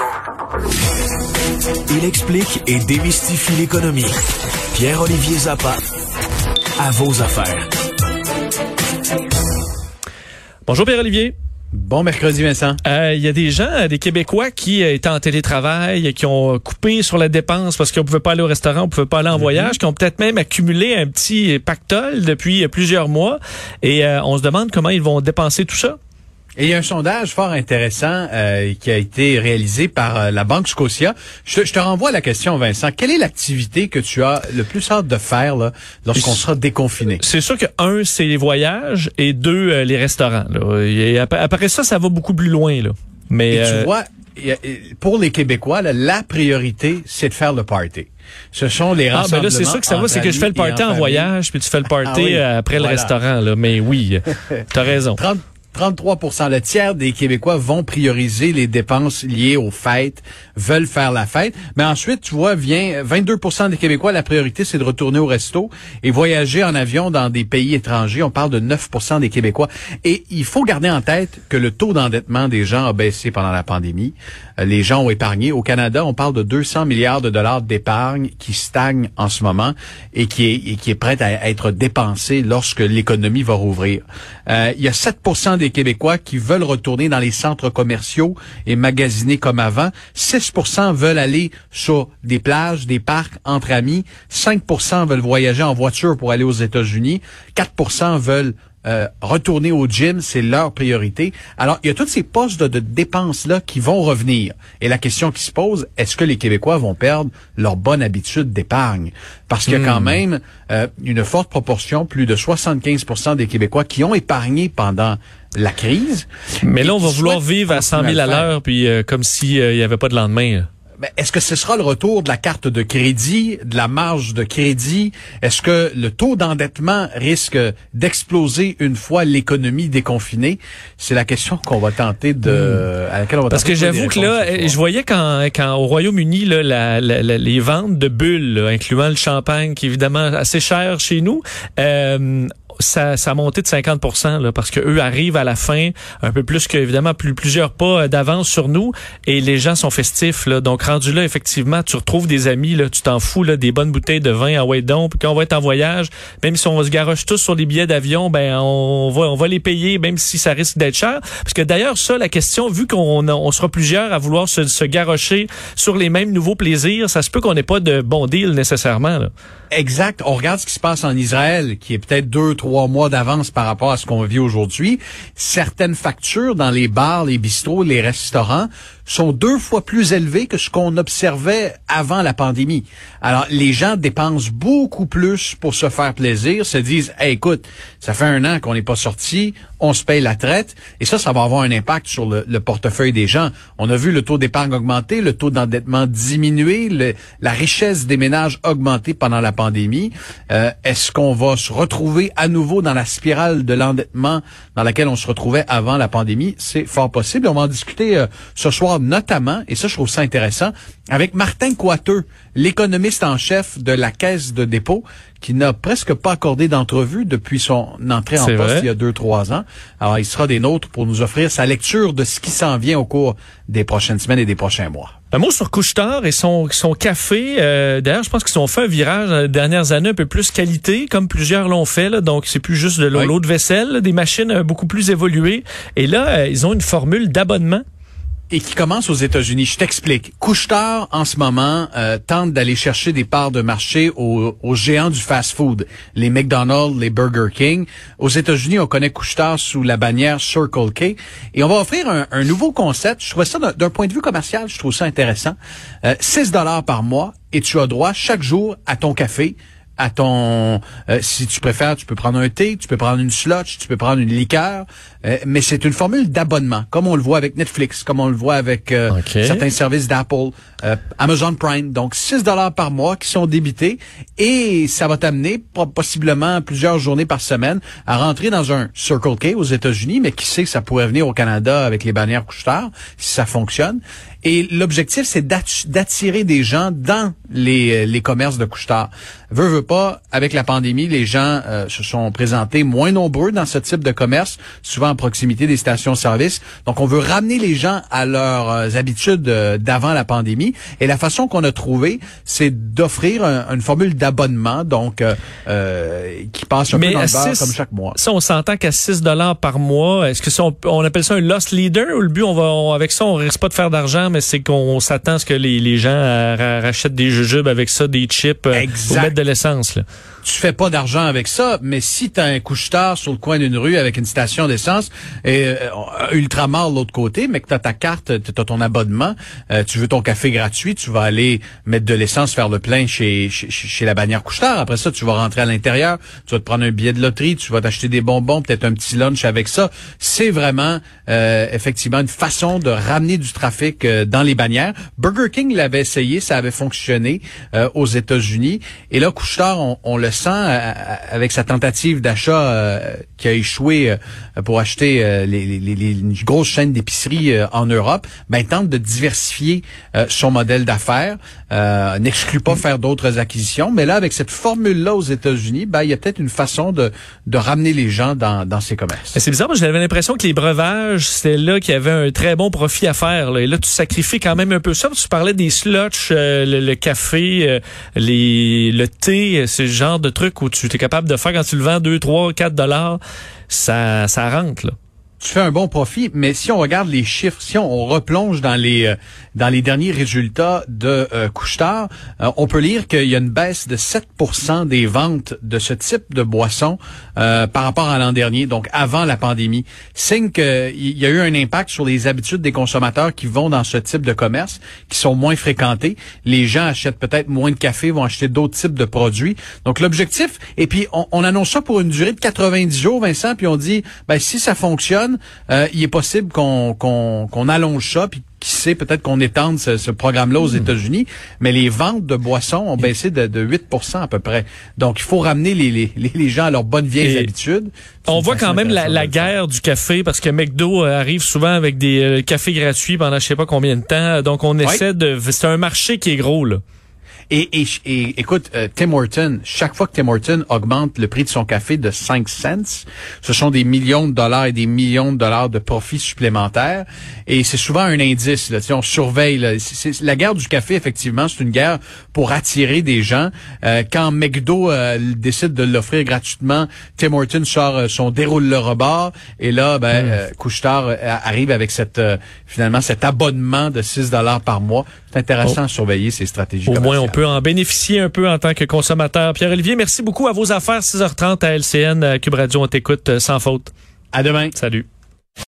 Radio. Il explique et démystifie l'économie. Pierre-Olivier Zappa, à vos affaires. Bonjour Pierre-Olivier. Bon mercredi, Vincent. Euh, Il y a des gens, des Québécois qui euh, étaient en télétravail, qui ont coupé sur la dépense parce qu'on pouvait pas aller au restaurant, on pouvait pas aller en voyage, qui ont peut-être même accumulé un petit pactole depuis plusieurs mois. Et euh, on se demande comment ils vont dépenser tout ça. Et il y a un sondage fort intéressant euh, qui a été réalisé par euh, la Banque Scotia. Je, je, te renvoie à la question, Vincent. Quelle est l'activité que tu as le plus hâte de faire là, lorsqu'on sera déconfiné? C'est sûr que un, c'est les voyages et deux, euh, les restaurants. Là. Et après, après, ça, ça va beaucoup plus loin. Là. Mais et tu vois, pour les Québécois, là, la priorité, c'est de faire le party. Ce sont les rassemblements. Ah, ben là, c'est sûr que ça va, c'est que je fais le party en, en voyage, puis tu fais le party ah oui, après voilà. le restaurant. Là. Mais oui, t'as raison. 30 33% le tiers des Québécois vont prioriser les dépenses liées aux fêtes, veulent faire la fête. Mais ensuite, tu vois, vient 22% des Québécois, la priorité, c'est de retourner au resto et voyager en avion dans des pays étrangers. On parle de 9% des Québécois. Et il faut garder en tête que le taux d'endettement des gens a baissé pendant la pandémie. Euh, les gens ont épargné. Au Canada, on parle de 200 milliards de dollars d'épargne qui stagne en ce moment et qui est, et qui est prête à être dépensée lorsque l'économie va rouvrir. Euh, il y a 7 des Québécois qui veulent retourner dans les centres commerciaux et magasiner comme avant. 6% veulent aller sur des plages, des parcs entre amis. 5% veulent voyager en voiture pour aller aux États-Unis. 4% veulent euh, retourner au gym, c'est leur priorité. Alors, il y a tous ces postes de, de dépenses-là qui vont revenir. Et la question qui se pose, est-ce que les Québécois vont perdre leur bonne habitude d'épargne? Parce qu'il y a quand même euh, une forte proportion, plus de 75% des Québécois qui ont épargné pendant la crise. Mais là, on va vouloir vivre à 100 000 à l'heure, puis euh, comme s'il si, n'y avait pas de lendemain. Est-ce que ce sera le retour de la carte de crédit, de la marge de crédit? Est-ce que le taux d'endettement risque d'exploser une fois l'économie déconfinée? C'est la question qu'on va tenter de, hmm. à laquelle on va Parce que j'avoue que là, je voyais quand, quand au Royaume-Uni, là, la, la, la, les ventes de bulles, là, incluant le champagne, qui est évidemment assez cher chez nous, euh, ça, ça a monté de 50 là, parce que eux arrivent à la fin un peu plus que évidemment plus plusieurs pas d'avance sur nous et les gens sont festifs là. Donc rendu là effectivement, tu retrouves des amis là, tu t'en fous là des bonnes bouteilles de vin à Waydon, puis quand on va être en voyage, même si on se garoche tous sur les billets d'avion, ben on va on va les payer même si ça risque d'être cher parce que d'ailleurs ça la question vu qu'on on sera plusieurs à vouloir se, se garrocher sur les mêmes nouveaux plaisirs, ça se peut qu'on n'ait pas de bon deal nécessairement. Exact. On regarde ce qui se passe en Israël, qui est peut-être deux, trois mois d'avance par rapport à ce qu'on vit aujourd'hui. Certaines factures dans les bars, les bistrots, les restaurants sont deux fois plus élevées que ce qu'on observait avant la pandémie. Alors, les gens dépensent beaucoup plus pour se faire plaisir, se disent, écoute, ça fait un an qu'on n'est pas sorti, on se paye la traite, et ça, ça va avoir un impact sur le, le portefeuille des gens. On a vu le taux d'épargne augmenter, le taux d'endettement diminuer, la richesse des ménages augmenter pendant la pandémie. Euh, Est-ce qu'on va se retrouver à nouveau dans la spirale de l'endettement dans laquelle on se retrouvait avant la pandémie? C'est fort possible. On va en discuter euh, ce soir notamment, et ça je trouve ça intéressant, avec Martin Coiteux, l'économiste en chef de la Caisse de dépôt, qui n'a presque pas accordé d'entrevue depuis son entrée en poste vrai. il y a deux, trois ans. Alors, il sera des nôtres pour nous offrir sa lecture de ce qui s'en vient au cours des prochaines semaines et des prochains mois. Un mot sur Couchetard et son, son café. Euh, D'ailleurs, je pense qu'ils ont fait un virage dans les dernières années un peu plus qualité, comme plusieurs l'ont fait. Là, donc, c'est plus juste de l'eau oui. de vaisselle, là, des machines beaucoup plus évoluées. Et là, euh, ils ont une formule d'abonnement et qui commence aux États-Unis. Je t'explique. Couchetard, en ce moment, euh, tente d'aller chercher des parts de marché aux, géants du fast-food, les McDonald's, les Burger King. Aux États-Unis, on connaît Couchetard sous la bannière Circle K. Et on va offrir un, un nouveau concept. Je trouve ça, d'un point de vue commercial, je trouve ça intéressant. Euh, 6 dollars par mois et tu as droit chaque jour à ton café à ton euh, si tu préfères tu peux prendre un thé tu peux prendre une slotch tu peux prendre une liqueur euh, mais c'est une formule d'abonnement comme on le voit avec Netflix comme on le voit avec euh, okay. certains services d'Apple euh, Amazon Prime. Donc 6 dollars par mois qui sont débités et ça va t'amener possiblement plusieurs journées par semaine à rentrer dans un Circle K aux États-Unis mais qui sait que ça pourrait venir au Canada avec les bannières couche-tard si ça fonctionne. Et l'objectif c'est d'attirer des gens dans les, les commerces de couche-tard veut veut pas, avec la pandémie, les gens euh, se sont présentés moins nombreux dans ce type de commerce, souvent à proximité des stations-service. Donc, on veut ramener les gens à leurs euh, habitudes euh, d'avant la pandémie. Et la façon qu'on a trouvé, c'est d'offrir une formule d'abonnement, donc qui passe un peu dans le beurre comme chaque mois. Ça, on s'entend qu'à 6 dollars par mois, est-ce que ça, on, appelle ça un loss leader ou le but, on va, avec ça, on risque pas de faire d'argent, mais c'est qu'on s'attend à ce que les, les gens rachètent des jujubes avec ça, des chips, mettre de l'essence. Tu fais pas d'argent avec ça, mais si tu as un couche-tard sur le coin d'une rue avec une station d'essence et euh, Ultramar de l'autre côté, mais que tu as ta carte, tu as ton abonnement, euh, tu veux ton café gratuit, tu vas aller mettre de l'essence, faire le plein chez, chez, la bannière couche-tard. Après ça, tu vas rentrer à l'intérieur, tu vas te prendre un billet de loterie, tu vas t'acheter des bonbons, peut-être un petit lunch avec ça. C'est vraiment euh, effectivement une façon de ramener du trafic euh, dans les bannières. Burger King l'avait essayé, ça avait fonctionné aux États-Unis. Et là, couche-tard, on, on le sent euh, avec sa tentative d'achat euh, qui a échoué euh, pour acheter les, grosses chaînes d'épicerie en Europe, ben tente de diversifier son modèle d'affaires, n'exclut pas faire d'autres acquisitions, mais là avec cette formule là aux États-Unis, ben il y a peut-être une façon de, de ramener les gens dans, dans ces commerces. C'est bizarre, j'avais l'impression que les breuvages, c'était là qu'il y avait un très bon profit à faire. Là. Et là, tu sacrifies quand même un peu ça. Tu parlais des sluts, le, café, les, le thé, ce genre de trucs où tu es capable de faire quand tu le vends 2, 3, 4 dollars, ça, ça rentre. Là tu fais un bon profit, mais si on regarde les chiffres, si on, replonge dans les euh, dans les derniers résultats de euh, Couchetard, euh, on peut lire qu'il y a une baisse de 7% des ventes de ce type de boisson euh, par rapport à l'an dernier, donc avant la pandémie. Signe qu'il y a eu un impact sur les habitudes des consommateurs qui vont dans ce type de commerce, qui sont moins fréquentés. Les gens achètent peut-être moins de café, vont acheter d'autres types de produits. Donc l'objectif, et puis on, on annonce ça pour une durée de 90 jours, Vincent, puis on dit, ben si ça fonctionne euh, il est possible qu'on qu'on allonge ça, puis qui sait, peut-être qu'on étende ce, programme-là aux hmm. États-Unis, mais les ventes de boissons ont baissé de, de 8 à peu près. Donc, il faut ramener les, les, les gens à leurs bonnes vieilles habitudes. On voit quand même la, guerre du café, parce que McDo euh, arrive souvent avec des euh, cafés gratuits pendant je sais pas combien de temps. Donc, on essaie de... C'est un marché qui est gros, là. Et, et, écoute, euh, Tim Horton, chaque fois que Tim Horton augmente le prix de son café de 5 cents, ce sont des millions de dollars et des millions de dollars de profits supplémentaires. Et c'est souvent un indice. Là, on surveille. Là. la guerre du café, effectivement, c'est une guerre pour attirer des gens. Euh, quand McDo euh, décide de l'offrir gratuitement, Tim Horton sort son déroule le rebord. Et là, ben, mm. Couchetard arrive avec cette finalement cet abonnement de 6 dollars par mois. C'est intéressant oh. à surveiller ces stratégies. Au moins, on peut en bénéficier un peu en tant que consommateur. Pierre-Olivier, merci beaucoup à vos affaires. 6h30 à LCN, à Cube Radio. On t'écoute euh, sans faute. À demain. Salut.